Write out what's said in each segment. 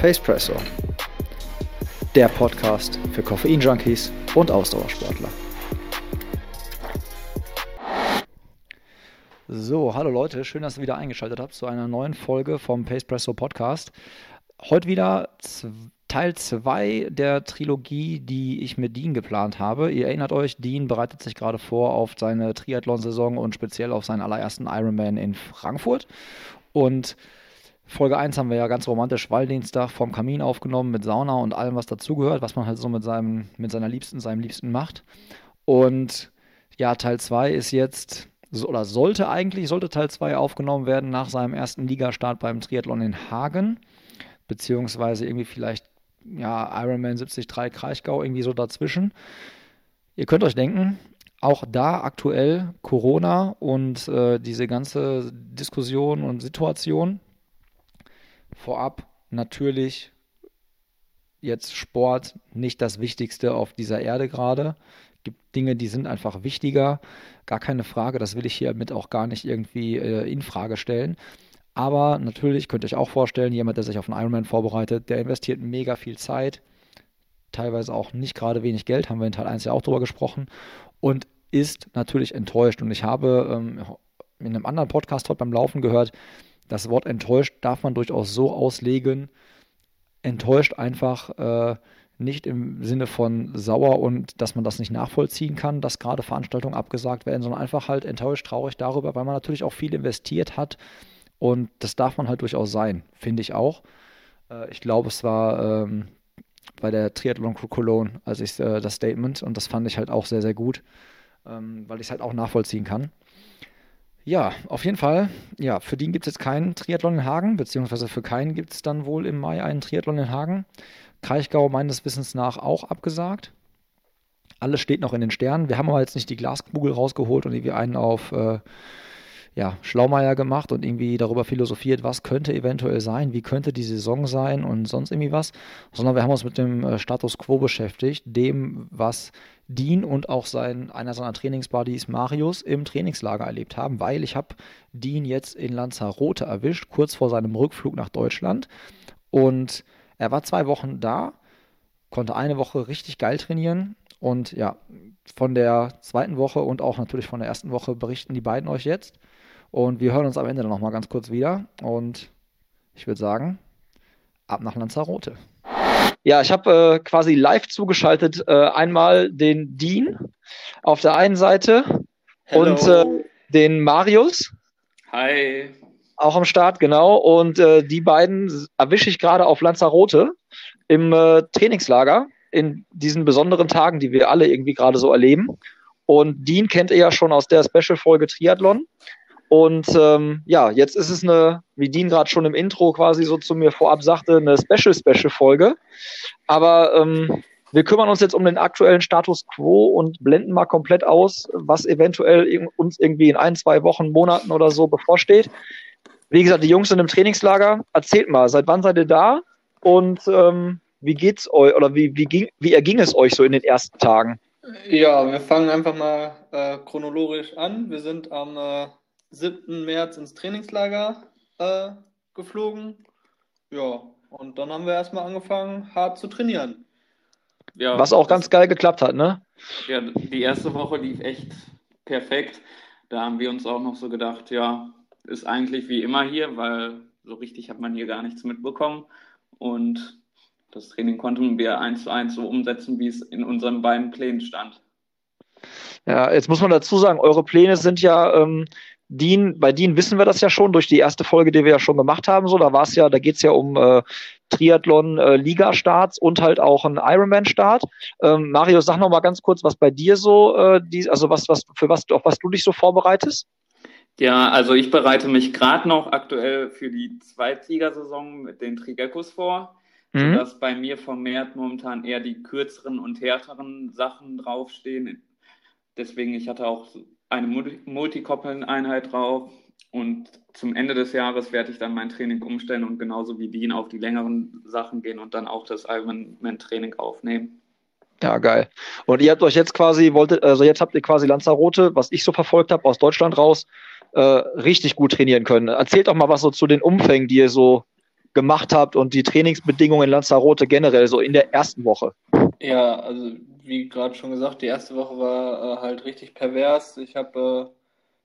Pacepresso, der Podcast für Koffein-Junkies und Ausdauersportler. So, hallo Leute, schön, dass ihr wieder eingeschaltet habt zu einer neuen Folge vom Pacepresso Podcast. Heute wieder Teil 2 der Trilogie, die ich mit Dean geplant habe. Ihr erinnert euch, Dean bereitet sich gerade vor auf seine Triathlon-Saison und speziell auf seinen allerersten Ironman in Frankfurt. Und Folge 1 haben wir ja ganz romantisch Walldienstag vorm Kamin aufgenommen mit Sauna und allem, was dazugehört, was man halt so mit, seinem, mit seiner Liebsten, seinem Liebsten macht. Und ja, Teil 2 ist jetzt, oder sollte eigentlich, sollte Teil 2 aufgenommen werden nach seinem ersten Ligastart beim Triathlon in Hagen, beziehungsweise irgendwie vielleicht, ja, Ironman 73 Kraichgau, irgendwie so dazwischen. Ihr könnt euch denken, auch da aktuell Corona und äh, diese ganze Diskussion und Situation vorab natürlich jetzt Sport nicht das Wichtigste auf dieser Erde gerade. Es Gibt Dinge, die sind einfach wichtiger, gar keine Frage. Das will ich hiermit auch gar nicht irgendwie äh, in Frage stellen. Aber natürlich könnt ihr euch auch vorstellen, jemand, der sich auf einen Ironman vorbereitet, der investiert mega viel Zeit, teilweise auch nicht gerade wenig Geld, haben wir in Teil 1 ja auch drüber gesprochen, und ist natürlich enttäuscht. Und ich habe ähm, in einem anderen Podcast heute beim Laufen gehört, das Wort enttäuscht darf man durchaus so auslegen. Enttäuscht einfach äh, nicht im Sinne von sauer und dass man das nicht nachvollziehen kann, dass gerade Veranstaltungen abgesagt werden, sondern einfach halt enttäuscht, traurig darüber, weil man natürlich auch viel investiert hat. Und das darf man halt durchaus sein, finde ich auch. Äh, ich glaube, es war ähm, bei der Triathlon Cologne, als ich äh, das Statement, und das fand ich halt auch sehr, sehr gut, ähm, weil ich es halt auch nachvollziehen kann. Ja, auf jeden Fall. Ja, für den gibt es jetzt keinen Triathlon in Hagen, beziehungsweise für keinen gibt es dann wohl im Mai einen Triathlon in Hagen. Kraichgau meines Wissens nach auch abgesagt. Alles steht noch in den Sternen. Wir haben aber jetzt nicht die Glaskugel rausgeholt und irgendwie einen auf äh, ja, Schlaumeier gemacht und irgendwie darüber philosophiert, was könnte eventuell sein, wie könnte die Saison sein und sonst irgendwie was, sondern wir haben uns mit dem äh, Status quo beschäftigt, dem, was Dean und auch sein, einer seiner Trainingsbuddies Marius im Trainingslager erlebt haben, weil ich habe Dean jetzt in Lanzarote erwischt, kurz vor seinem Rückflug nach Deutschland und er war zwei Wochen da, konnte eine Woche richtig geil trainieren und ja, von der zweiten Woche und auch natürlich von der ersten Woche berichten die beiden euch jetzt. Und wir hören uns am Ende dann nochmal ganz kurz wieder. Und ich würde sagen, ab nach Lanzarote. Ja, ich habe äh, quasi live zugeschaltet äh, einmal den Dean auf der einen Seite Hello. und äh, den Marius. Hi. Auch am Start, genau. Und äh, die beiden erwische ich gerade auf Lanzarote im äh, Trainingslager in diesen besonderen Tagen, die wir alle irgendwie gerade so erleben. Und Dean kennt ihr ja schon aus der Special-Folge Triathlon. Und ähm, ja, jetzt ist es eine, wie Dean gerade schon im Intro quasi so zu mir vorab sagte, eine Special-Special-Folge. Aber ähm, wir kümmern uns jetzt um den aktuellen Status quo und blenden mal komplett aus, was eventuell uns irgendwie in ein, zwei Wochen, Monaten oder so bevorsteht. Wie gesagt, die Jungs sind im Trainingslager. Erzählt mal, seit wann seid ihr da? Und ähm, wie geht's euch oder wie, wie, ging, wie erging es euch so in den ersten Tagen? Ja, wir fangen einfach mal äh, chronologisch an. Wir sind am äh, 7. März ins Trainingslager äh, geflogen. Ja, und dann haben wir erstmal angefangen, hart zu trainieren. Ja, Was auch ganz geil geklappt hat, ne? Ja, die erste Woche lief echt perfekt. Da haben wir uns auch noch so gedacht, ja, ist eigentlich wie immer hier, weil so richtig hat man hier gar nichts mitbekommen. Und das Training konnten wir eins zu eins so umsetzen, wie es in unseren beiden Plänen stand. Ja, jetzt muss man dazu sagen, eure Pläne sind ja ähm, Dean, bei Dean wissen wir das ja schon durch die erste Folge, die wir ja schon gemacht haben. So, da war es ja, da geht es ja um äh, Triathlon äh, Liga-Starts und halt auch ein Ironman-Start. Ähm, Mario, sag noch mal ganz kurz, was bei dir so, äh, die, also was, was für was, auf was du dich so vorbereitest? Ja, also ich bereite mich gerade noch aktuell für die Zweitligasaison mit den Trigekos vor, mhm. sodass bei mir vermehrt momentan eher die kürzeren und härteren Sachen draufstehen. Deswegen, ich hatte auch eine Multikoppeln-Einheit drauf. Und zum Ende des Jahres werde ich dann mein Training umstellen und genauso wie Dean auf die längeren Sachen gehen und dann auch das Ironman-Training aufnehmen. Ja, geil. Und ihr habt euch jetzt quasi, wolltet, also jetzt habt ihr quasi Lanzarote, was ich so verfolgt habe, aus Deutschland raus, äh, richtig gut trainieren können. Erzählt doch mal was so zu den Umfängen, die ihr so gemacht habt und die Trainingsbedingungen in Lanzarote generell, so in der ersten Woche. Ja, also wie gerade schon gesagt, die erste Woche war äh, halt richtig pervers. Ich habe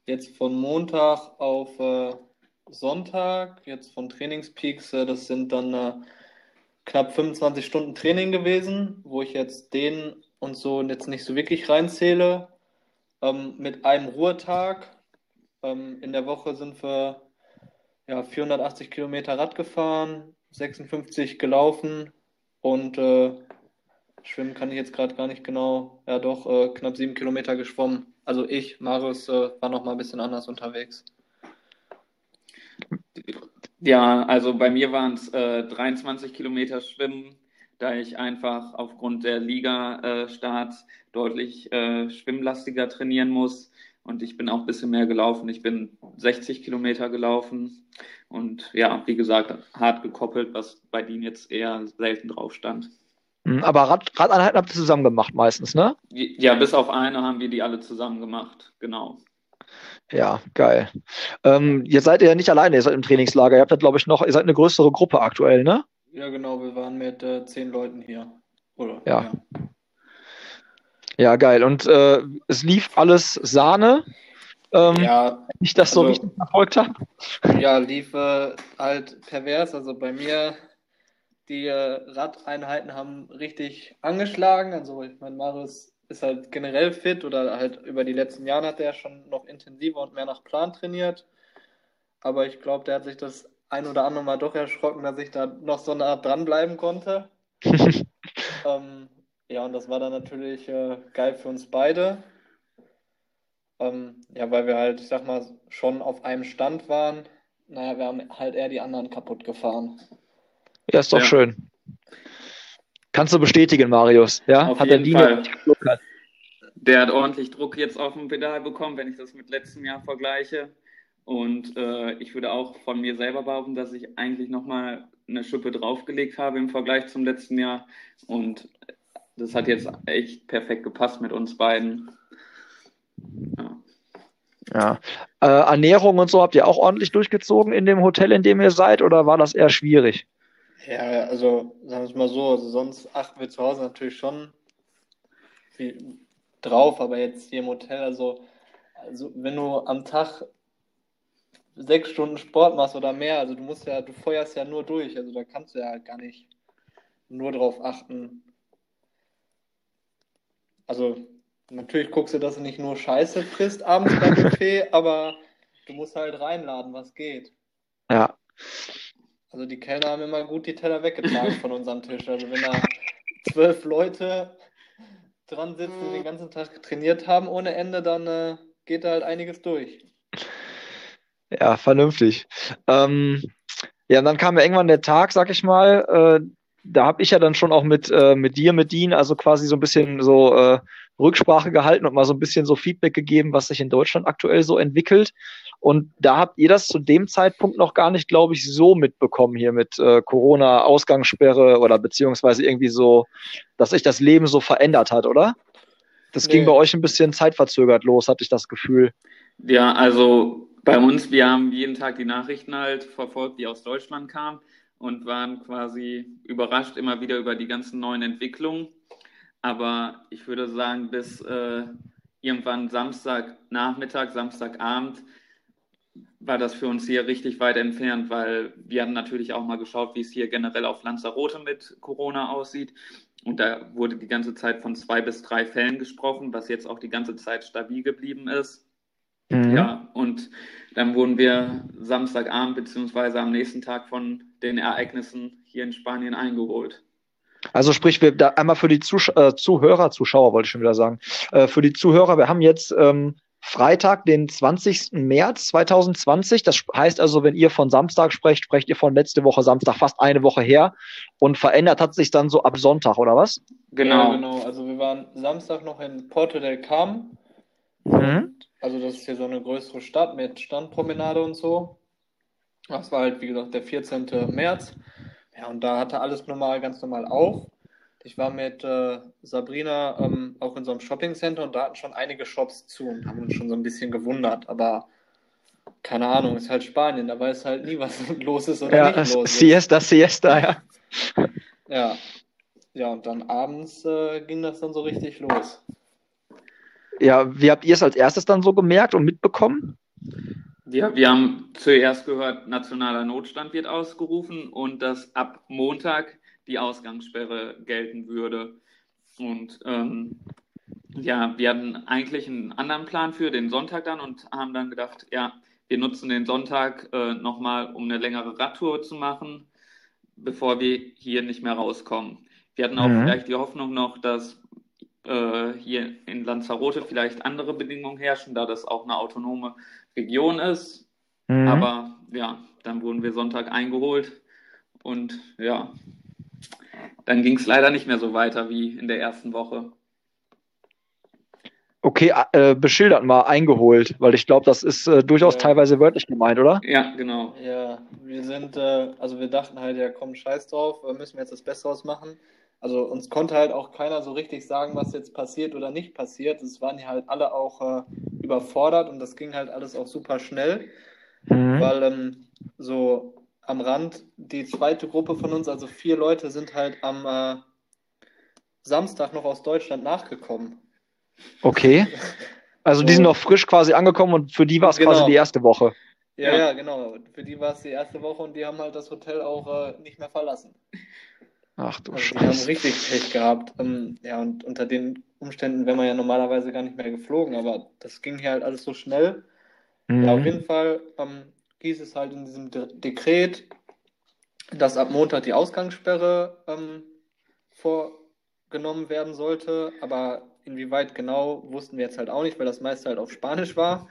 äh, jetzt von Montag auf äh, Sonntag, jetzt von Trainingspeaks, äh, das sind dann äh, knapp 25 Stunden Training gewesen, wo ich jetzt den und so jetzt nicht so wirklich reinzähle. Ähm, mit einem Ruhetag. Ähm, in der Woche sind wir ja, 480 Kilometer Rad gefahren, 56 gelaufen und äh, schwimmen kann ich jetzt gerade gar nicht genau. Ja, doch, äh, knapp sieben Kilometer geschwommen. Also ich, Marius, äh, war noch mal ein bisschen anders unterwegs. Ja, also bei mir waren es äh, 23 Kilometer Schwimmen, da ich einfach aufgrund der Liga-Starts deutlich äh, schwimmlastiger trainieren muss. Und ich bin auch ein bisschen mehr gelaufen. Ich bin 60 Kilometer gelaufen. Und ja, wie gesagt, hart gekoppelt, was bei denen jetzt eher selten drauf stand. Hm, aber Rad, Radeinheiten habt ihr zusammen gemacht meistens, ne? Ja, bis auf eine haben wir die alle zusammen gemacht, genau. Ja, geil. Ähm, ihr seid ja nicht alleine, ihr seid im Trainingslager. Ihr habt ja, glaube ich, noch, ihr seid eine größere Gruppe aktuell, ne? Ja, genau, wir waren mit äh, zehn Leuten hier. Oder? Ja. ja. Ja, geil. Und äh, es lief alles Sahne. Ähm, ja. Wenn ich das so also, richtig verfolgt habe. Ja, lief äh, halt pervers. Also bei mir, die äh, Radeinheiten haben richtig angeschlagen. Also ich meine, Marius ist halt generell fit oder halt über die letzten Jahre hat er schon noch intensiver und mehr nach Plan trainiert. Aber ich glaube, der hat sich das ein oder andere Mal doch erschrocken, dass ich da noch so eine Art dranbleiben konnte. ähm, ja, und das war dann natürlich äh, geil für uns beide. Ähm, ja, weil wir halt, ich sag mal, schon auf einem Stand waren. Naja, wir haben halt eher die anderen kaputt gefahren. Ja, ist doch ja. schön. Kannst du bestätigen, Marius? Ja, auf hat der Fall. Der hat ordentlich Druck jetzt auf dem Pedal bekommen, wenn ich das mit letztem Jahr vergleiche. Und äh, ich würde auch von mir selber behaupten, dass ich eigentlich nochmal eine Schippe draufgelegt habe im Vergleich zum letzten Jahr. Und das hat jetzt echt perfekt gepasst mit uns beiden. Ja. ja. Äh, Ernährung und so habt ihr auch ordentlich durchgezogen in dem Hotel, in dem ihr seid, oder war das eher schwierig? Ja, also sagen wir es mal so, also sonst achten wir zu Hause natürlich schon viel drauf, aber jetzt hier im Hotel, also, also wenn du am Tag sechs Stunden Sport machst oder mehr, also du musst ja, du feuerst ja nur durch, also da kannst du ja gar nicht nur drauf achten, also, natürlich guckst du, dass du nicht nur Scheiße frisst abends beim Buffet, aber du musst halt reinladen, was geht. Ja. Also, die Kellner haben immer gut die Teller weggetragen von unserem Tisch. Also, wenn da zwölf Leute dran sitzen, den ganzen Tag trainiert haben ohne Ende, dann äh, geht da halt einiges durch. Ja, vernünftig. Ähm, ja, und dann kam ja irgendwann der Tag, sag ich mal, äh, da habe ich ja dann schon auch mit, äh, mit dir, mit Dean, also quasi so ein bisschen so äh, Rücksprache gehalten und mal so ein bisschen so Feedback gegeben, was sich in Deutschland aktuell so entwickelt. Und da habt ihr das zu dem Zeitpunkt noch gar nicht, glaube ich, so mitbekommen hier mit äh, Corona, Ausgangssperre oder beziehungsweise irgendwie so, dass sich das Leben so verändert hat, oder? Das nee. ging bei euch ein bisschen zeitverzögert los, hatte ich das Gefühl. Ja, also bei uns, wir haben jeden Tag die Nachrichten halt verfolgt, die aus Deutschland kamen und waren quasi überrascht immer wieder über die ganzen neuen Entwicklungen. Aber ich würde sagen, bis äh, irgendwann Samstagnachmittag, Samstagabend war das für uns hier richtig weit entfernt, weil wir haben natürlich auch mal geschaut, wie es hier generell auf Lanzarote mit Corona aussieht. Und da wurde die ganze Zeit von zwei bis drei Fällen gesprochen, was jetzt auch die ganze Zeit stabil geblieben ist. Mhm. Ja, und dann wurden wir Samstagabend beziehungsweise am nächsten Tag von den Ereignissen hier in Spanien eingeholt. Also sprich, wir da einmal für die Zusch äh, Zuhörer, Zuschauer wollte ich schon wieder sagen, äh, für die Zuhörer, wir haben jetzt ähm, Freitag, den 20. März 2020. Das heißt also, wenn ihr von Samstag sprecht, sprecht ihr von letzte Woche Samstag, fast eine Woche her. Und verändert hat sich dann so ab Sonntag, oder was? Genau. Ja, genau. Also wir waren Samstag noch in Porto del Carmen. Mhm. Also das ist hier so eine größere Stadt mit Standpromenade und so. Das war halt, wie gesagt, der 14. März. Ja, und da hatte alles normal, ganz normal auf. Ich war mit äh, Sabrina ähm, auch in so einem Shoppingcenter und da hatten schon einige Shops zu und haben uns schon so ein bisschen gewundert. Aber keine Ahnung, ist halt Spanien, da weiß halt nie, was los ist oder ja, nicht los ist. Siesta, Siesta, ja. Ja. Ja, und dann abends äh, ging das dann so richtig los. Ja, wie habt ihr es als erstes dann so gemerkt und mitbekommen? Ja, wir haben zuerst gehört, nationaler Notstand wird ausgerufen und dass ab Montag die Ausgangssperre gelten würde. Und ähm, ja, wir hatten eigentlich einen anderen Plan für den Sonntag dann und haben dann gedacht, ja, wir nutzen den Sonntag äh, nochmal, um eine längere Radtour zu machen, bevor wir hier nicht mehr rauskommen. Wir hatten auch mhm. vielleicht die Hoffnung noch, dass äh, hier in Lanzarote vielleicht andere Bedingungen herrschen, da das auch eine autonome Region ist. Mhm. Aber ja, dann wurden wir Sonntag eingeholt und ja, dann ging es leider nicht mehr so weiter wie in der ersten Woche. Okay, äh, beschildert mal, eingeholt, weil ich glaube, das ist äh, durchaus ja. teilweise wörtlich gemeint, oder? Ja, genau. Ja, wir sind, äh, also wir dachten halt, ja komm, scheiß drauf, müssen wir jetzt das Beste ausmachen. Also uns konnte halt auch keiner so richtig sagen, was jetzt passiert oder nicht passiert. Es waren ja halt alle auch äh, überfordert und das ging halt alles auch super schnell, mhm. weil ähm, so am Rand die zweite Gruppe von uns, also vier Leute, sind halt am äh, Samstag noch aus Deutschland nachgekommen. Okay. Also die sind noch frisch quasi angekommen und für die war es genau. quasi die erste Woche. Ja, ja, ja, genau. Für die war es die erste Woche und die haben halt das Hotel auch äh, nicht mehr verlassen. Ach du also Scheiße. Die haben richtig Pech gehabt. Ähm, ja, und unter den Umständen wäre man ja normalerweise gar nicht mehr geflogen, aber das ging hier halt alles so schnell. Mhm. Ja, auf jeden Fall ähm, hieß es halt in diesem De Dekret, dass ab Montag die Ausgangssperre ähm, vorgenommen werden sollte, aber Inwieweit genau, wussten wir jetzt halt auch nicht, weil das meiste halt auf Spanisch war.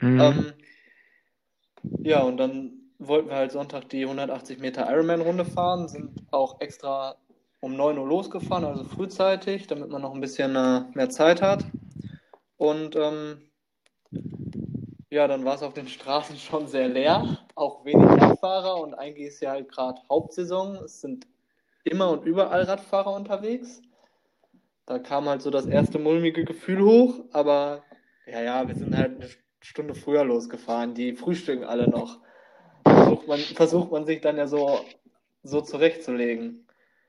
Mhm. Ähm, ja, und dann wollten wir halt Sonntag die 180 Meter Ironman-Runde fahren, sind auch extra um 9 Uhr losgefahren, also frühzeitig, damit man noch ein bisschen äh, mehr Zeit hat. Und ähm, ja, dann war es auf den Straßen schon sehr leer, auch wenig Radfahrer und eigentlich ist ja halt gerade Hauptsaison. Es sind immer und überall Radfahrer unterwegs. Da kam halt so das erste mulmige Gefühl hoch, aber ja, ja, wir sind halt eine Stunde früher losgefahren. Die frühstücken alle noch. Versucht man, versucht man sich dann ja so, so zurechtzulegen.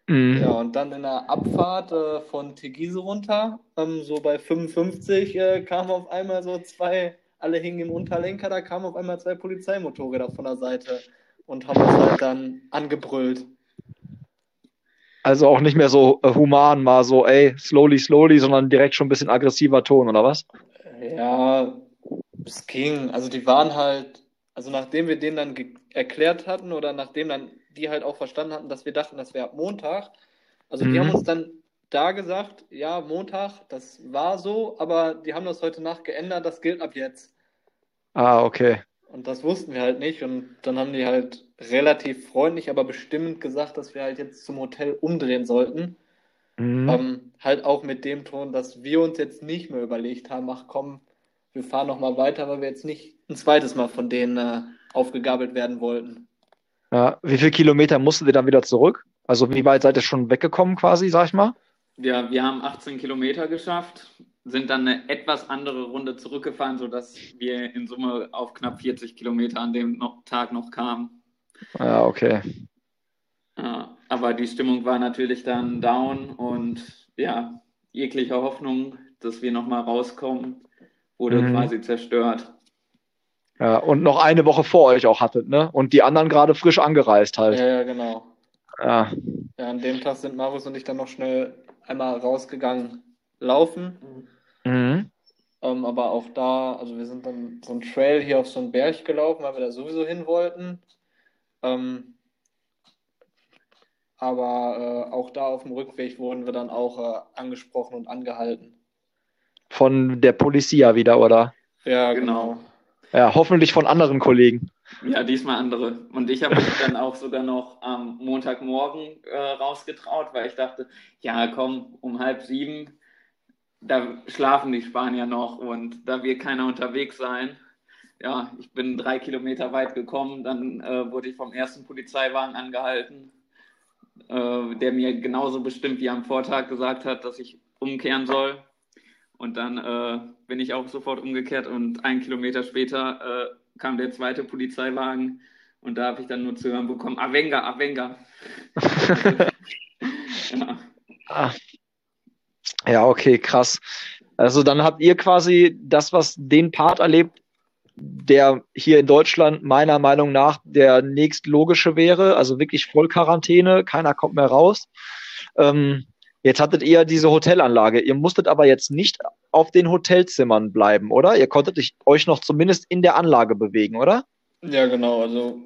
Mhm. Ja, und dann in der Abfahrt äh, von Tegise runter, ähm, so bei 55, äh, kamen auf einmal so zwei, alle hingen im Unterlenker, da kamen auf einmal zwei Polizeimotorräder von der Seite und haben uns halt dann angebrüllt. Also auch nicht mehr so äh, human, mal so, ey, slowly, slowly, sondern direkt schon ein bisschen aggressiver Ton, oder was? Ja, es ging. Also die waren halt, also nachdem wir denen dann erklärt hatten oder nachdem dann die halt auch verstanden hatten, dass wir dachten, das wäre Montag. Also die mhm. haben uns dann da gesagt, ja, Montag, das war so, aber die haben das heute Nacht geändert, das gilt ab jetzt. Ah, okay. Und das wussten wir halt nicht. Und dann haben die halt relativ freundlich, aber bestimmend gesagt, dass wir halt jetzt zum Hotel umdrehen sollten. Mhm. Ähm, halt auch mit dem Ton, dass wir uns jetzt nicht mehr überlegt haben, ach komm, wir fahren noch mal weiter, weil wir jetzt nicht ein zweites Mal von denen äh, aufgegabelt werden wollten. Ja, wie viele Kilometer musstet ihr dann wieder zurück? Also wie weit seid ihr schon weggekommen quasi, sag ich mal? Ja, wir haben 18 Kilometer geschafft sind dann eine etwas andere Runde zurückgefahren, sodass wir in Summe auf knapp 40 Kilometer an dem Tag noch kamen. Ja, okay. Ja, aber die Stimmung war natürlich dann down und ja, jegliche Hoffnung, dass wir nochmal rauskommen, wurde mhm. quasi zerstört. Ja, und noch eine Woche vor euch auch hattet, ne? Und die anderen gerade frisch angereist halt. Ja, ja, genau. Ja. ja, an dem Tag sind Marius und ich dann noch schnell einmal rausgegangen laufen. Mhm. Ähm, aber auch da, also wir sind dann so einen Trail hier auf so einen Berg gelaufen, weil wir da sowieso hin wollten. Ähm, aber äh, auch da auf dem Rückweg wurden wir dann auch äh, angesprochen und angehalten. Von der Polizia wieder, oder? Ja, genau. Ja, hoffentlich von anderen Kollegen. Ja, diesmal andere. Und ich habe mich dann auch sogar noch am Montagmorgen äh, rausgetraut, weil ich dachte, ja, komm, um halb sieben da schlafen die Spanier noch und da wird keiner unterwegs sein. Ja, ich bin drei Kilometer weit gekommen, dann äh, wurde ich vom ersten Polizeiwagen angehalten, äh, der mir genauso bestimmt wie am Vortag gesagt hat, dass ich umkehren soll. Und dann äh, bin ich auch sofort umgekehrt und ein Kilometer später äh, kam der zweite Polizeiwagen und da habe ich dann nur zu hören bekommen, Avenga, Avenga. ja. Ah. ja, okay, krass. Also dann habt ihr quasi das, was den Part erlebt, der hier in Deutschland meiner Meinung nach der nächstlogische wäre, also wirklich Vollquarantäne, keiner kommt mehr raus. Ähm, jetzt hattet ihr diese Hotelanlage. Ihr musstet aber jetzt nicht auf den Hotelzimmern bleiben, oder? Ihr konntet euch noch zumindest in der Anlage bewegen, oder? Ja, genau. Also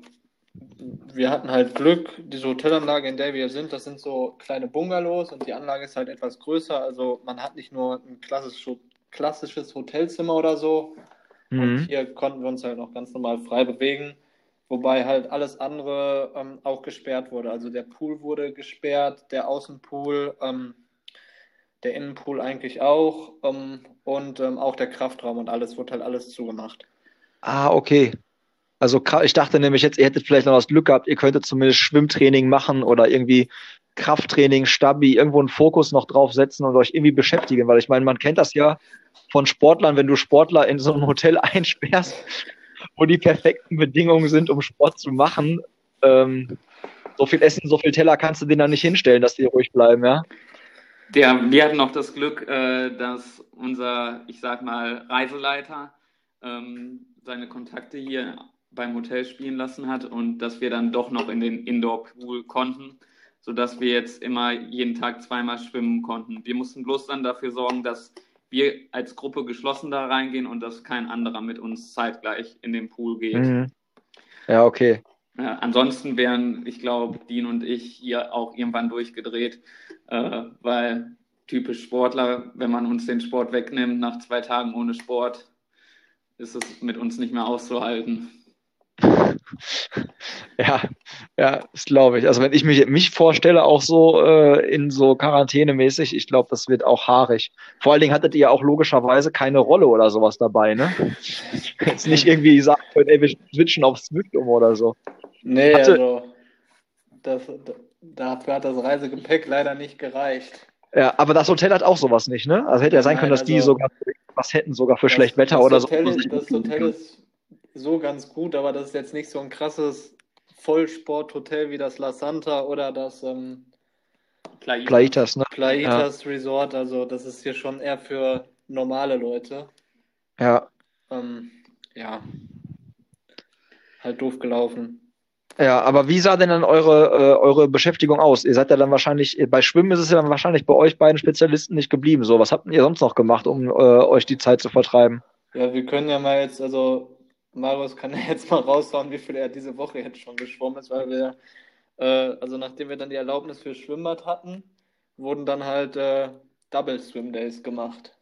wir hatten halt Glück, diese Hotelanlage, in der wir sind, das sind so kleine Bungalows und die Anlage ist halt etwas größer. Also man hat nicht nur ein klassisches Hotelzimmer oder so, Mhm. Und hier konnten wir uns halt noch ganz normal frei bewegen, wobei halt alles andere ähm, auch gesperrt wurde. Also der Pool wurde gesperrt, der Außenpool, ähm, der Innenpool eigentlich auch ähm, und ähm, auch der Kraftraum und alles wurde halt alles zugemacht. Ah, okay. Also ich dachte nämlich jetzt, ihr hättet vielleicht noch das Glück gehabt, ihr könntet zumindest Schwimmtraining machen oder irgendwie Krafttraining, Stabi, irgendwo einen Fokus noch drauf setzen und euch irgendwie beschäftigen, weil ich meine, man kennt das ja von Sportlern, wenn du Sportler in so ein Hotel einsperrst, wo die perfekten Bedingungen sind, um Sport zu machen. Ähm, so viel Essen, so viel Teller kannst du denen dann nicht hinstellen, dass die ruhig bleiben, ja? Ja, wir hatten auch das Glück, äh, dass unser, ich sag mal, Reiseleiter ähm, seine Kontakte hier beim Hotel spielen lassen hat und dass wir dann doch noch in den Indoor-Pool konnten sodass wir jetzt immer jeden Tag zweimal schwimmen konnten. Wir mussten bloß dann dafür sorgen, dass wir als Gruppe geschlossen da reingehen und dass kein anderer mit uns zeitgleich in den Pool geht. Mhm. Ja, okay. Ja, ansonsten wären, ich glaube, Dean und ich hier auch irgendwann durchgedreht, äh, weil typisch Sportler, wenn man uns den Sport wegnimmt, nach zwei Tagen ohne Sport, ist es mit uns nicht mehr auszuhalten. Ja, ja, das glaube ich. Also wenn ich mich, mich vorstelle, auch so äh, in so Quarantänemäßig, ich glaube, das wird auch haarig. Vor allen Dingen hattet ihr ja auch logischerweise keine Rolle oder sowas dabei, ne? Jetzt nicht irgendwie sagen können, ey, wir switchen auf Swift um oder so. Nee, Hatte, also das, dafür hat das Reisegepäck leider nicht gereicht. Ja, aber das Hotel hat auch sowas nicht, ne? Also hätte ja sein Nein, können, dass also, die sogar was hätten, sogar für das, schlecht Wetter oder Hotel, so. Das Hotel ist so ganz gut, aber das ist jetzt nicht so ein krasses Vollsporthotel wie das La Santa oder das ähm, Plaitas, ne? Plaitas ja. Resort. Also das ist hier schon eher für normale Leute. Ja. Ähm, ja. Halt doof gelaufen. Ja, aber wie sah denn dann eure, äh, eure Beschäftigung aus? Ihr seid ja dann wahrscheinlich, bei Schwimmen ist es ja dann wahrscheinlich bei euch beiden Spezialisten nicht geblieben. So, was habt ihr sonst noch gemacht, um äh, euch die Zeit zu vertreiben? Ja, wir können ja mal jetzt, also Marius kann ja jetzt mal raushauen, wie viel er diese Woche jetzt schon geschwommen ist, weil wir, äh, also nachdem wir dann die Erlaubnis für Schwimmbad hatten, wurden dann halt äh, Double Swim Days gemacht.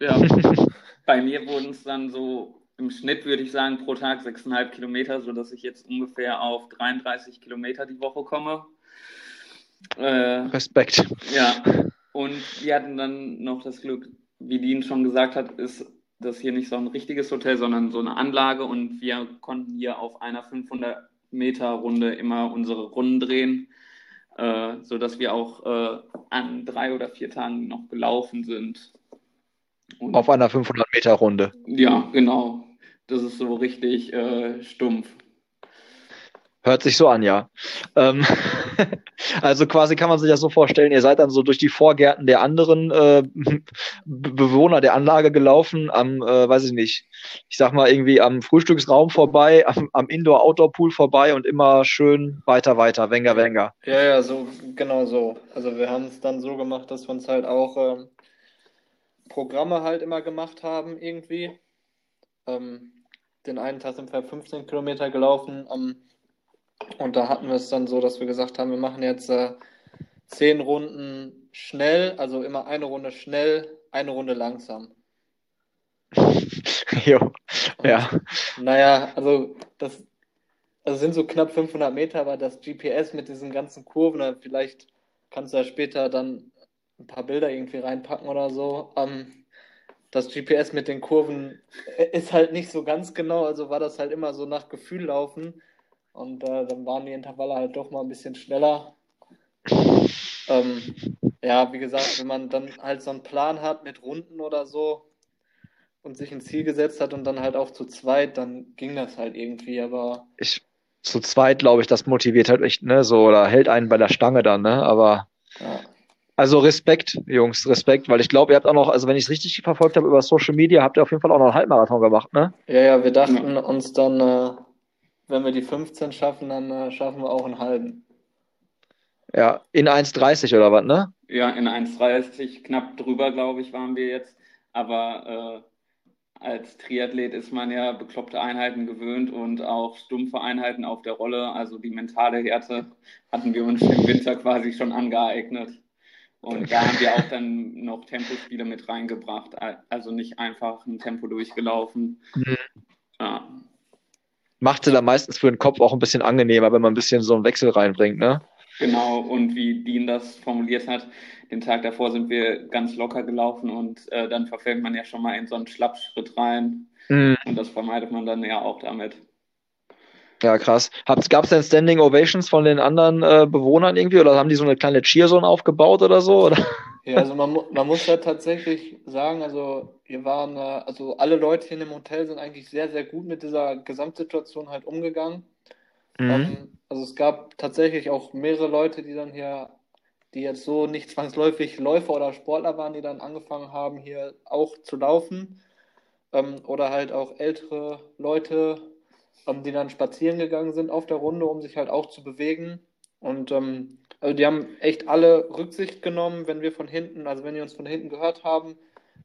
Ja, bei mir wurden es dann so im Schnitt, würde ich sagen, pro Tag 6,5 Kilometer, sodass ich jetzt ungefähr auf 33 Kilometer die Woche komme. Äh, Respekt. Ja, und wir hatten dann noch das Glück, wie Dean schon gesagt hat, ist das hier nicht so ein richtiges Hotel, sondern so eine Anlage und wir konnten hier auf einer 500 Meter Runde immer unsere Runden drehen, äh, sodass wir auch äh, an drei oder vier Tagen noch gelaufen sind. Und, auf einer 500 Meter Runde. Ja, genau. Das ist so richtig äh, stumpf. Hört sich so an, ja. Ähm, also quasi kann man sich das so vorstellen, ihr seid dann so durch die Vorgärten der anderen äh, Bewohner der Anlage gelaufen, am, äh, weiß ich nicht, ich sag mal irgendwie am Frühstücksraum vorbei, am, am Indoor-Outdoor-Pool vorbei und immer schön weiter, weiter, Wenger, Wenger. Ja, ja, so, genau so. Also wir haben es dann so gemacht, dass wir uns halt auch ähm, Programme halt immer gemacht haben irgendwie. Ähm, den einen Tag sind wir 15 Kilometer gelaufen, am und da hatten wir es dann so, dass wir gesagt haben, wir machen jetzt äh, zehn Runden schnell, also immer eine Runde schnell, eine Runde langsam. jo, ja. Naja, also das also sind so knapp 500 Meter, aber das GPS mit diesen ganzen Kurven, vielleicht kannst du ja später dann ein paar Bilder irgendwie reinpacken oder so. Ähm, das GPS mit den Kurven ist halt nicht so ganz genau, also war das halt immer so nach Gefühl laufen. Und äh, dann waren die Intervalle halt doch mal ein bisschen schneller. Ähm, ja, wie gesagt, wenn man dann halt so einen Plan hat mit Runden oder so, und sich ein Ziel gesetzt hat und dann halt auch zu zweit, dann ging das halt irgendwie, aber. Ich, zu zweit, glaube ich, das motiviert halt echt, ne, so, oder hält einen bei der Stange dann, ne, aber. Ja. Also Respekt, Jungs, Respekt, weil ich glaube, ihr habt auch noch, also wenn ich es richtig verfolgt habe über Social Media, habt ihr auf jeden Fall auch noch einen Halbmarathon gemacht, ne? Ja, ja, wir dachten ja. uns dann, äh, wenn wir die 15 schaffen, dann äh, schaffen wir auch einen halben. Ja, in 1,30 oder was, ne? Ja, in 1,30, knapp drüber, glaube ich, waren wir jetzt. Aber äh, als Triathlet ist man ja bekloppte Einheiten gewöhnt und auch stumpfe Einheiten auf der Rolle. Also die mentale Härte hatten wir uns im Winter quasi schon angeeignet. Und da haben wir auch dann noch Tempospiele mit reingebracht. Also nicht einfach ein Tempo durchgelaufen. Mhm. Ja. Machte dann meistens für den Kopf auch ein bisschen angenehmer, wenn man ein bisschen so einen Wechsel reinbringt, ne? Genau, und wie Dean das formuliert hat, den Tag davor sind wir ganz locker gelaufen und äh, dann verfällt man ja schon mal in so einen Schlappschritt rein. Mhm. Und das vermeidet man dann ja auch damit. Ja, krass. Gab es denn Standing Ovations von den anderen äh, Bewohnern irgendwie oder haben die so eine kleine Cheerzone aufgebaut oder so? Oder? Ja, also man, man muss ja tatsächlich sagen, also wir waren, also alle Leute hier in dem Hotel sind eigentlich sehr, sehr gut mit dieser Gesamtsituation halt umgegangen. Mhm. Ähm, also es gab tatsächlich auch mehrere Leute, die dann hier, die jetzt so nicht zwangsläufig Läufer oder Sportler waren, die dann angefangen haben, hier auch zu laufen. Ähm, oder halt auch ältere Leute, ähm, die dann spazieren gegangen sind auf der Runde, um sich halt auch zu bewegen. Und also die haben echt alle Rücksicht genommen, wenn wir von hinten, also wenn die uns von hinten gehört haben,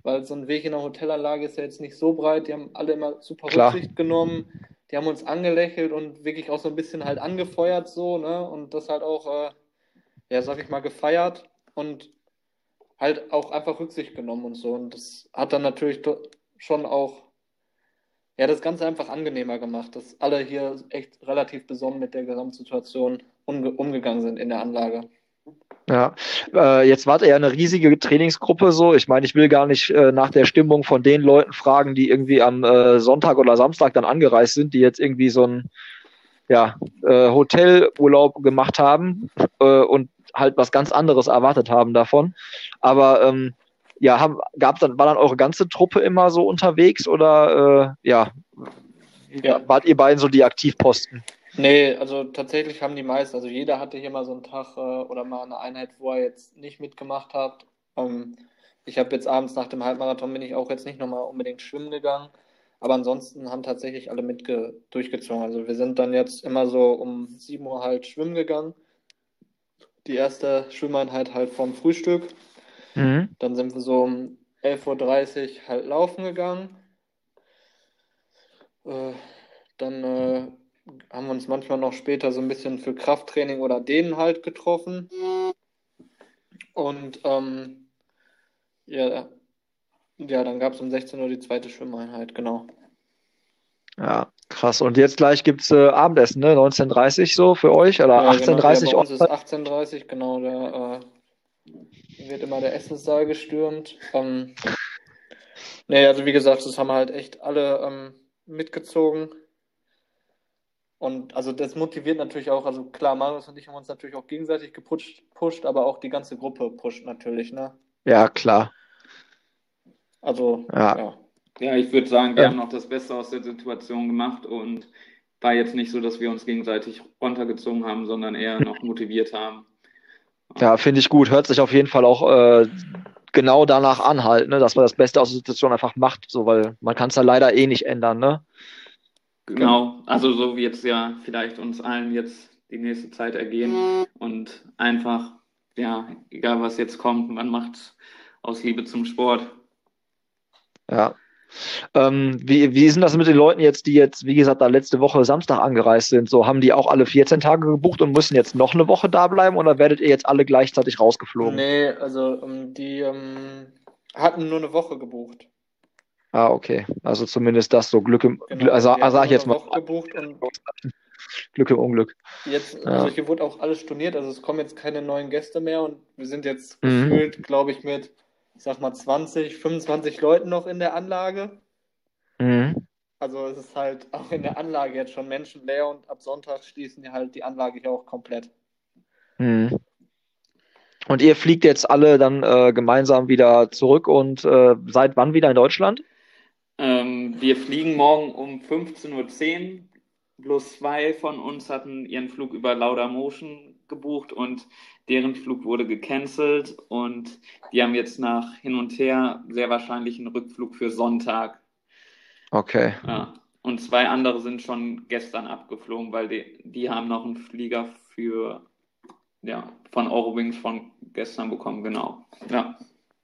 weil so ein Weg in der Hotelanlage ist ja jetzt nicht so breit. Die haben alle immer super Klar. Rücksicht genommen. Die haben uns angelächelt und wirklich auch so ein bisschen halt angefeuert so, ne? Und das halt auch, äh, ja, sag ich mal, gefeiert und halt auch einfach Rücksicht genommen und so. Und das hat dann natürlich schon auch ja, das Ganze einfach angenehmer gemacht, dass alle hier echt relativ besonnen mit der Gesamtsituation umge umgegangen sind in der Anlage. Ja, äh, jetzt wart ihr ja eine riesige Trainingsgruppe so. Ich meine, ich will gar nicht äh, nach der Stimmung von den Leuten fragen, die irgendwie am äh, Sonntag oder Samstag dann angereist sind, die jetzt irgendwie so ein ja, äh, Hotelurlaub gemacht haben äh, und halt was ganz anderes erwartet haben davon. Aber ähm, ja, haben, gab dann, war dann eure ganze Truppe immer so unterwegs oder äh, ja, ja, wart ihr beiden so die Aktivposten? Nee, also tatsächlich haben die meisten, also jeder hatte hier mal so einen Tag äh, oder mal eine Einheit, wo er jetzt nicht mitgemacht hat. Ähm, ich habe jetzt abends nach dem Halbmarathon bin ich auch jetzt nicht nochmal unbedingt schwimmen gegangen, aber ansonsten haben tatsächlich alle mit durchgezogen. Also wir sind dann jetzt immer so um 7 Uhr halt schwimmen gegangen. Die erste Schwimmeinheit halt vom Frühstück Mhm. Dann sind wir so um 11.30 Uhr halt laufen gegangen. Äh, dann äh, haben wir uns manchmal noch später so ein bisschen für Krafttraining oder Dehnen halt getroffen. Und ähm, ja, ja, dann gab es um 16 Uhr die zweite Schwimmeinheit, genau. Ja, krass. Und jetzt gleich gibt es äh, Abendessen, ne? 19.30 so für euch oder ja, 18.30 genau. ja, bei uns ist 18.30 genau. Der, äh, wird immer der Essenssaal gestürmt. Ähm, nee, also wie gesagt, das haben halt echt alle ähm, mitgezogen. Und also das motiviert natürlich auch, also klar, Marius und ich haben uns natürlich auch gegenseitig gepusht, pusht, aber auch die ganze Gruppe pusht natürlich, ne? Ja, klar. Also, ja. Ja, ja ich würde sagen, wir ja. haben noch das Beste aus der Situation gemacht und war jetzt nicht so, dass wir uns gegenseitig runtergezogen haben, sondern eher noch motiviert haben. Ja, finde ich gut. Hört sich auf jeden Fall auch äh, genau danach an halt, ne, dass man das Beste aus der Situation einfach macht, so, weil man kann es ja leider eh nicht ändern, ne? Genau, also so wie jetzt ja vielleicht uns allen jetzt die nächste Zeit ergehen und einfach, ja, egal was jetzt kommt, man macht aus Liebe zum Sport. Ja, ähm, wie, wie ist denn das mit den Leuten jetzt, die jetzt, wie gesagt, da letzte Woche Samstag angereist sind? So, haben die auch alle 14 Tage gebucht und müssen jetzt noch eine Woche da bleiben oder werdet ihr jetzt alle gleichzeitig rausgeflogen? Nee, also um, ähm, die um, ähm, hatten nur eine Woche gebucht. Ah, okay. Also zumindest das so Glück im genau, also, also sag ich jetzt mal. Glück im Unglück. Jetzt, ja. also hier wurde auch alles storniert, also es kommen jetzt keine neuen Gäste mehr und wir sind jetzt mhm. gefühlt, glaube ich, mit ich sag mal, 20, 25 Leuten noch in der Anlage. Mhm. Also es ist halt auch in der Anlage jetzt schon menschenleer und ab Sonntag schließen die halt die Anlage hier auch komplett. Mhm. Und ihr fliegt jetzt alle dann äh, gemeinsam wieder zurück und äh, seid wann wieder in Deutschland? Ähm, wir fliegen morgen um 15.10 Uhr. Bloß zwei von uns hatten ihren Flug über Laudamotion gebucht und deren Flug wurde gecancelt und die haben jetzt nach hin und her sehr wahrscheinlich einen Rückflug für Sonntag. Okay. Ja. Und zwei andere sind schon gestern abgeflogen, weil die, die haben noch einen Flieger für ja, von Eurowings von gestern bekommen, genau. Ja.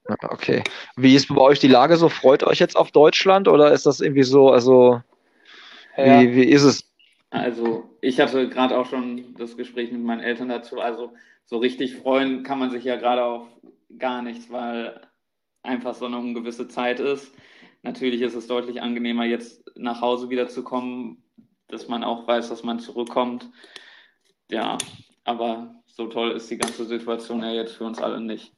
Okay. Wie ist bei euch die Lage so? Freut euch jetzt auf Deutschland oder ist das irgendwie so, also ja. wie, wie ist es? Also ich hatte gerade auch schon das Gespräch mit meinen Eltern dazu. Also so richtig freuen kann man sich ja gerade auf gar nichts, weil einfach so eine ungewisse Zeit ist. Natürlich ist es deutlich angenehmer, jetzt nach Hause wieder zu kommen, dass man auch weiß, dass man zurückkommt. Ja, aber so toll ist die ganze Situation ja jetzt für uns alle nicht.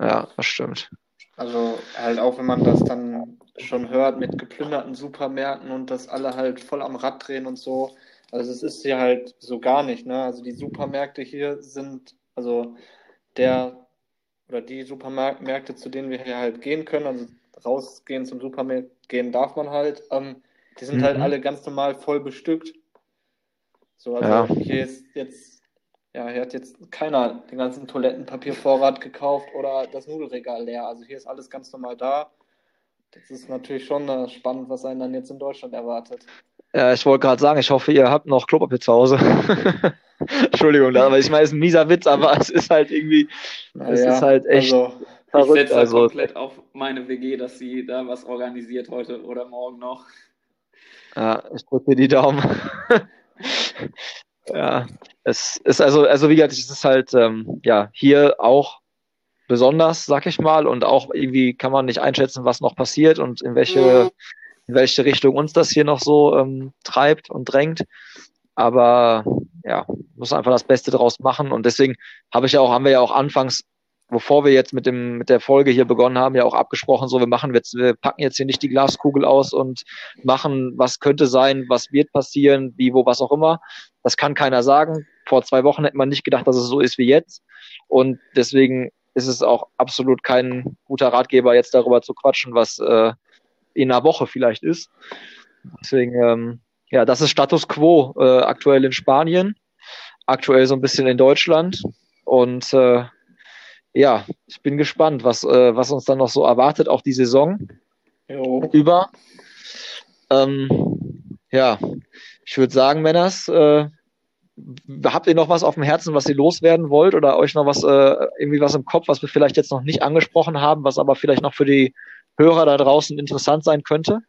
Ja, das stimmt. Also halt auch wenn man das dann schon hört mit geplünderten Supermärkten und dass alle halt voll am Rad drehen und so. Also es ist hier halt so gar nicht, ne? Also die Supermärkte hier sind, also der oder die Supermärkte, zu denen wir hier halt gehen können, also rausgehen zum Supermarkt gehen darf man halt, ähm, die sind halt mhm. halt alle ganz normal voll bestückt. So, also ja. hier ist jetzt ja, hier hat jetzt keiner den ganzen Toilettenpapiervorrat gekauft oder das Nudelregal leer. Also hier ist alles ganz normal da. Das ist natürlich schon äh, spannend, was einen dann jetzt in Deutschland erwartet. Ja, ich wollte gerade sagen, ich hoffe, ihr habt noch Klopapier zu Hause. Entschuldigung, aber ich meine, es ist ein mieser Witz, aber es ist halt irgendwie, naja, es ist halt echt also, verrückt. Ich setze also, komplett auf meine WG, dass sie da was organisiert heute oder morgen noch. Ja, ich drücke dir die Daumen. Ja, es ist also, also wie gesagt, es ist halt ähm, ja hier auch besonders, sag ich mal, und auch irgendwie kann man nicht einschätzen, was noch passiert und in welche, in welche Richtung uns das hier noch so ähm, treibt und drängt. Aber ja, muss einfach das Beste draus machen. Und deswegen habe ich ja auch, haben wir ja auch anfangs bevor wir jetzt mit dem mit der Folge hier begonnen haben, ja auch abgesprochen, so wir machen jetzt, wir packen jetzt hier nicht die Glaskugel aus und machen, was könnte sein, was wird passieren, wie, wo, was auch immer. Das kann keiner sagen. Vor zwei Wochen hätte man nicht gedacht, dass es so ist wie jetzt. Und deswegen ist es auch absolut kein guter Ratgeber, jetzt darüber zu quatschen, was äh, in einer Woche vielleicht ist. Deswegen, ähm, ja, das ist Status quo äh, aktuell in Spanien, aktuell so ein bisschen in Deutschland. Und äh, ja, ich bin gespannt, was, äh, was uns dann noch so erwartet, auch die Saison jo. über. Ähm, ja, ich würde sagen, Männers, äh, habt ihr noch was auf dem Herzen, was ihr loswerden wollt oder euch noch was, äh, irgendwie was im Kopf, was wir vielleicht jetzt noch nicht angesprochen haben, was aber vielleicht noch für die Hörer da draußen interessant sein könnte?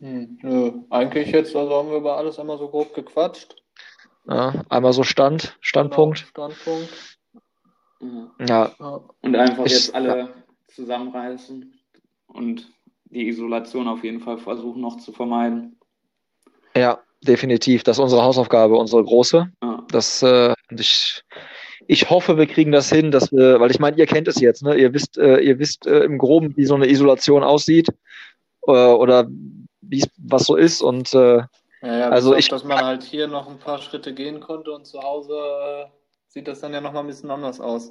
Hm, nö, eigentlich jetzt, also haben wir über alles einmal so grob gequatscht. Ja, einmal so Stand, Standpunkt. Genau, Standpunkt. Ja. Und einfach ich, jetzt alle ja. zusammenreißen und die Isolation auf jeden Fall versuchen noch zu vermeiden. Ja, definitiv. Das ist unsere Hausaufgabe, unsere große. Ja. Das, äh, ich, ich hoffe, wir kriegen das hin, dass wir, weil ich meine, ihr kennt es jetzt, ne? Ihr wisst, äh, ihr wisst äh, im Groben, wie so eine Isolation aussieht äh, oder wie was so ist und äh, ja, ja, also ich, dass man halt hier noch ein paar Schritte gehen konnte und zu Hause äh, sieht das dann ja nochmal ein bisschen anders aus.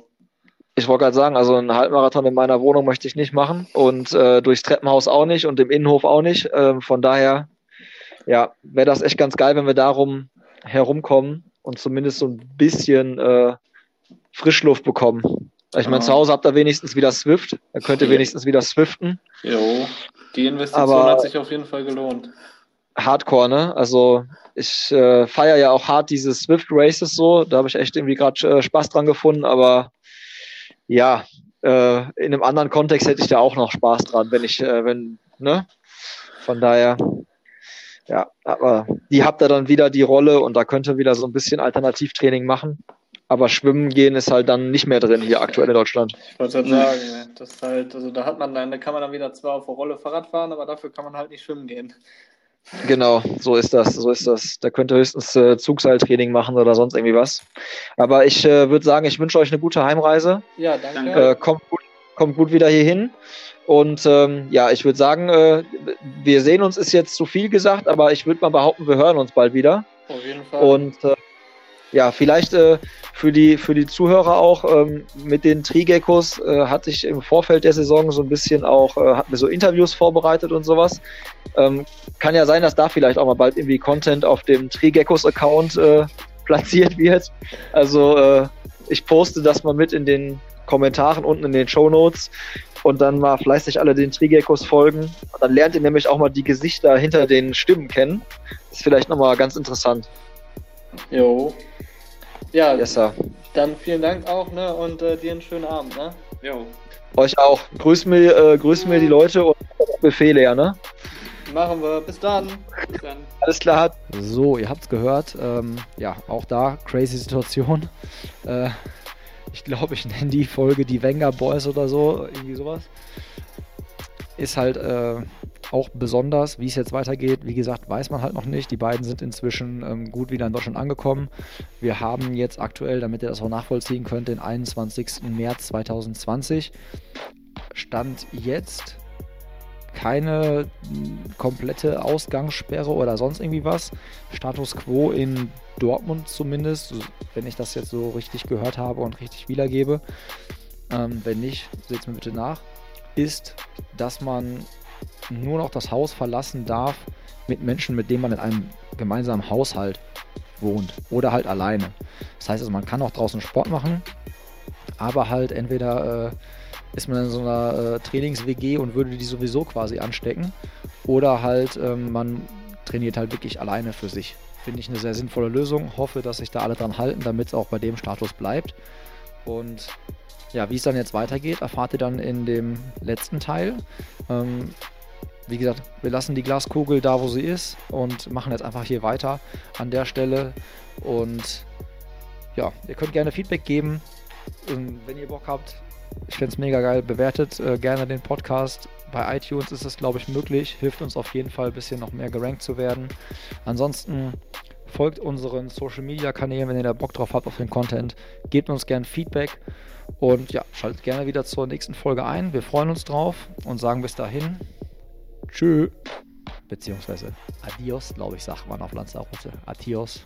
Ich wollte gerade sagen, also einen Halbmarathon in meiner Wohnung möchte ich nicht machen und äh, durchs Treppenhaus auch nicht und im Innenhof auch nicht. Äh, von daher, ja, wäre das echt ganz geil, wenn wir darum herumkommen und zumindest so ein bisschen äh, Frischluft bekommen. Ich meine, zu Hause habt ihr wenigstens wieder Swift. Da könnt ihr wenigstens wieder Swiften. Jo, die Investition Aber hat sich auf jeden Fall gelohnt. Hardcore, ne? Also ich äh, feiere ja auch hart diese Swift Races so. Da habe ich echt irgendwie gerade äh, Spaß dran gefunden, aber ja, äh, in einem anderen Kontext hätte ich da auch noch Spaß dran, wenn ich, äh, wenn, ne? Von daher, ja, aber die habt ihr dann wieder die Rolle und da könnt ihr wieder so ein bisschen Alternativtraining machen. Aber schwimmen gehen ist halt dann nicht mehr drin hier aktuell in Deutschland. Ich wollte halt sagen, das halt, also da hat man dann, da kann man dann wieder zwar auf der Rolle Fahrrad fahren, aber dafür kann man halt nicht schwimmen gehen. Genau, so ist das, so ist das. Da könnt ihr höchstens äh, Zugseiltraining machen oder sonst irgendwie was. Aber ich äh, würde sagen, ich wünsche euch eine gute Heimreise. Ja, danke. Äh, kommt, gut, kommt gut wieder hier hin. Und ähm, ja, ich würde sagen, äh, wir sehen uns ist jetzt zu viel gesagt, aber ich würde mal behaupten, wir hören uns bald wieder. Auf jeden Fall. Und äh, ja, vielleicht, äh, für die, für die Zuhörer auch, ähm, mit den Trigeckos äh, hatte ich im Vorfeld der Saison so ein bisschen auch, äh, hat mir so Interviews vorbereitet und sowas. Ähm, kann ja sein, dass da vielleicht auch mal bald irgendwie Content auf dem Trigeckos-Account äh, platziert wird. Also äh, ich poste das mal mit in den Kommentaren unten in den Show Notes und dann mal fleißig alle den Trigeckos folgen. dann lernt ihr nämlich auch mal die Gesichter hinter den Stimmen kennen. Das ist vielleicht nochmal ganz interessant. Jo. Ja, yes, sir. dann vielen Dank auch ne, und äh, dir einen schönen Abend. Ne? Jo. Euch auch. Grüß mir, äh, grüß mir die Leute und Befehle, ja, ne? Machen wir. Bis dann. Bis dann. Alles klar. So, ihr habt's gehört. Ähm, ja, auch da crazy Situation. Äh, ich glaube, ich nenne die Folge die Wenger Boys oder so, irgendwie sowas. Ist halt äh, auch besonders, wie es jetzt weitergeht. Wie gesagt, weiß man halt noch nicht. Die beiden sind inzwischen ähm, gut wieder in Deutschland angekommen. Wir haben jetzt aktuell, damit ihr das auch nachvollziehen könnt, den 21. März 2020. Stand jetzt keine komplette Ausgangssperre oder sonst irgendwie was. Status quo in Dortmund zumindest, wenn ich das jetzt so richtig gehört habe und richtig wiedergebe. Ähm, wenn nicht, seht es mir bitte nach. Ist, dass man nur noch das Haus verlassen darf mit Menschen, mit denen man in einem gemeinsamen Haushalt wohnt oder halt alleine. Das heißt also, man kann auch draußen Sport machen, aber halt entweder äh, ist man in so einer äh, Trainings-WG und würde die sowieso quasi anstecken. Oder halt ähm, man trainiert halt wirklich alleine für sich. Finde ich eine sehr sinnvolle Lösung. Hoffe, dass sich da alle dran halten, damit es auch bei dem Status bleibt. Und ja, wie es dann jetzt weitergeht, erfahrt ihr dann in dem letzten Teil. Ähm, wie gesagt, wir lassen die Glaskugel da, wo sie ist und machen jetzt einfach hier weiter an der Stelle. Und ja, ihr könnt gerne Feedback geben. Und wenn ihr Bock habt, ich fände es mega geil. Bewertet äh, gerne den Podcast. Bei iTunes ist es, glaube ich, möglich. Hilft uns auf jeden Fall ein bisschen noch mehr gerankt zu werden. Ansonsten folgt unseren Social Media Kanälen, wenn ihr da Bock drauf habt auf den Content. Gebt uns gerne Feedback und ja, schaltet gerne wieder zur nächsten Folge ein. Wir freuen uns drauf und sagen bis dahin. Tschö. Beziehungsweise Adios, glaube ich, sagt man auf Lanzarote. Adios.